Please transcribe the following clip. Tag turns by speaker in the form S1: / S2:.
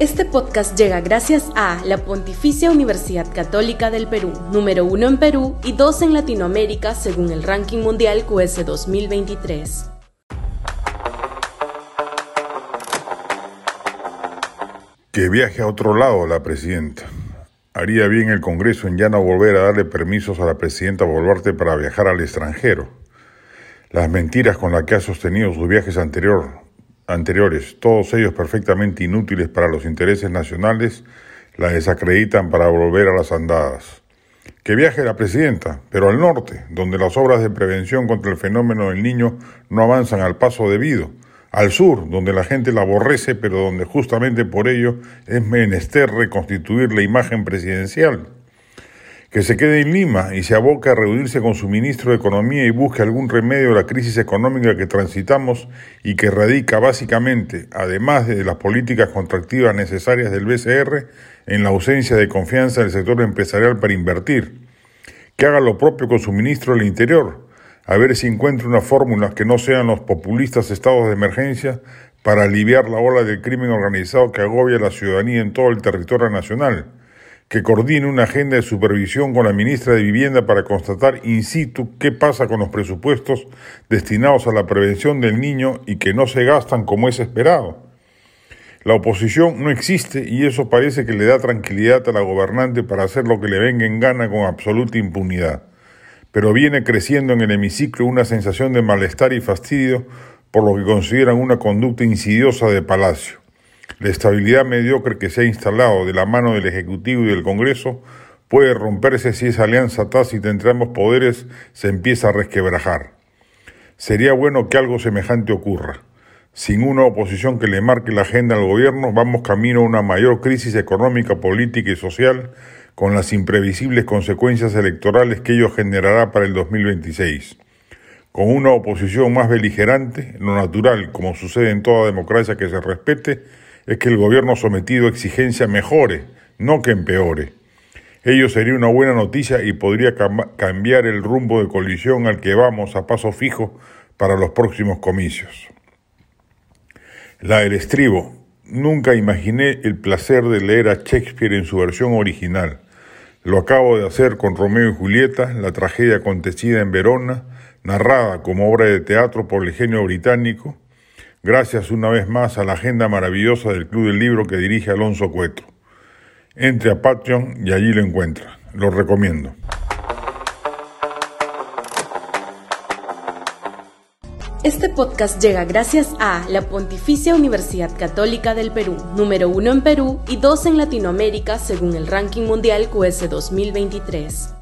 S1: Este podcast llega gracias a la Pontificia Universidad Católica del Perú, número uno en Perú y dos en Latinoamérica según el ranking mundial QS 2023.
S2: Que viaje a otro lado la presidenta. Haría bien el Congreso en ya no volver a darle permisos a la presidenta Boluarte para viajar al extranjero. Las mentiras con las que ha sostenido sus viajes anterior, anteriores, todos ellos perfectamente inútiles para los intereses nacionales, la desacreditan para volver a las andadas. Que viaje la presidenta, pero al norte, donde las obras de prevención contra el fenómeno del niño no avanzan al paso debido, al sur, donde la gente la aborrece, pero donde justamente por ello es menester reconstituir la imagen presidencial que se quede en Lima y se aboque a reunirse con su ministro de Economía y busque algún remedio a la crisis económica que transitamos y que radica básicamente, además de las políticas contractivas necesarias del BCR, en la ausencia de confianza del sector empresarial para invertir. Que haga lo propio con su ministro del Interior, a ver si encuentra una fórmula que no sean los populistas estados de emergencia para aliviar la ola del crimen organizado que agobia a la ciudadanía en todo el territorio nacional que coordine una agenda de supervisión con la ministra de Vivienda para constatar in situ qué pasa con los presupuestos destinados a la prevención del niño y que no se gastan como es esperado. La oposición no existe y eso parece que le da tranquilidad a la gobernante para hacer lo que le venga en gana con absoluta impunidad. Pero viene creciendo en el hemiciclo una sensación de malestar y fastidio por lo que consideran una conducta insidiosa de Palacio. La estabilidad mediocre que se ha instalado de la mano del Ejecutivo y del Congreso puede romperse si esa alianza tácita entre ambos poderes se empieza a resquebrajar. Sería bueno que algo semejante ocurra. Sin una oposición que le marque la agenda al gobierno, vamos camino a una mayor crisis económica, política y social, con las imprevisibles consecuencias electorales que ello generará para el 2026. Con una oposición más beligerante, lo natural, como sucede en toda democracia que se respete, es que el gobierno sometido a exigencia mejore, no que empeore. Ello sería una buena noticia y podría cambiar el rumbo de colisión al que vamos a paso fijo para los próximos comicios. La del estribo. Nunca imaginé el placer de leer a Shakespeare en su versión original. Lo acabo de hacer con Romeo y Julieta, la tragedia acontecida en Verona, narrada como obra de teatro por el genio británico, Gracias una vez más a la agenda maravillosa del Club del Libro que dirige Alonso Cueto. Entre a Patreon y allí lo encuentra. Lo recomiendo.
S1: Este podcast llega gracias a la Pontificia Universidad Católica del Perú, número uno en Perú y dos en Latinoamérica según el ranking mundial QS 2023.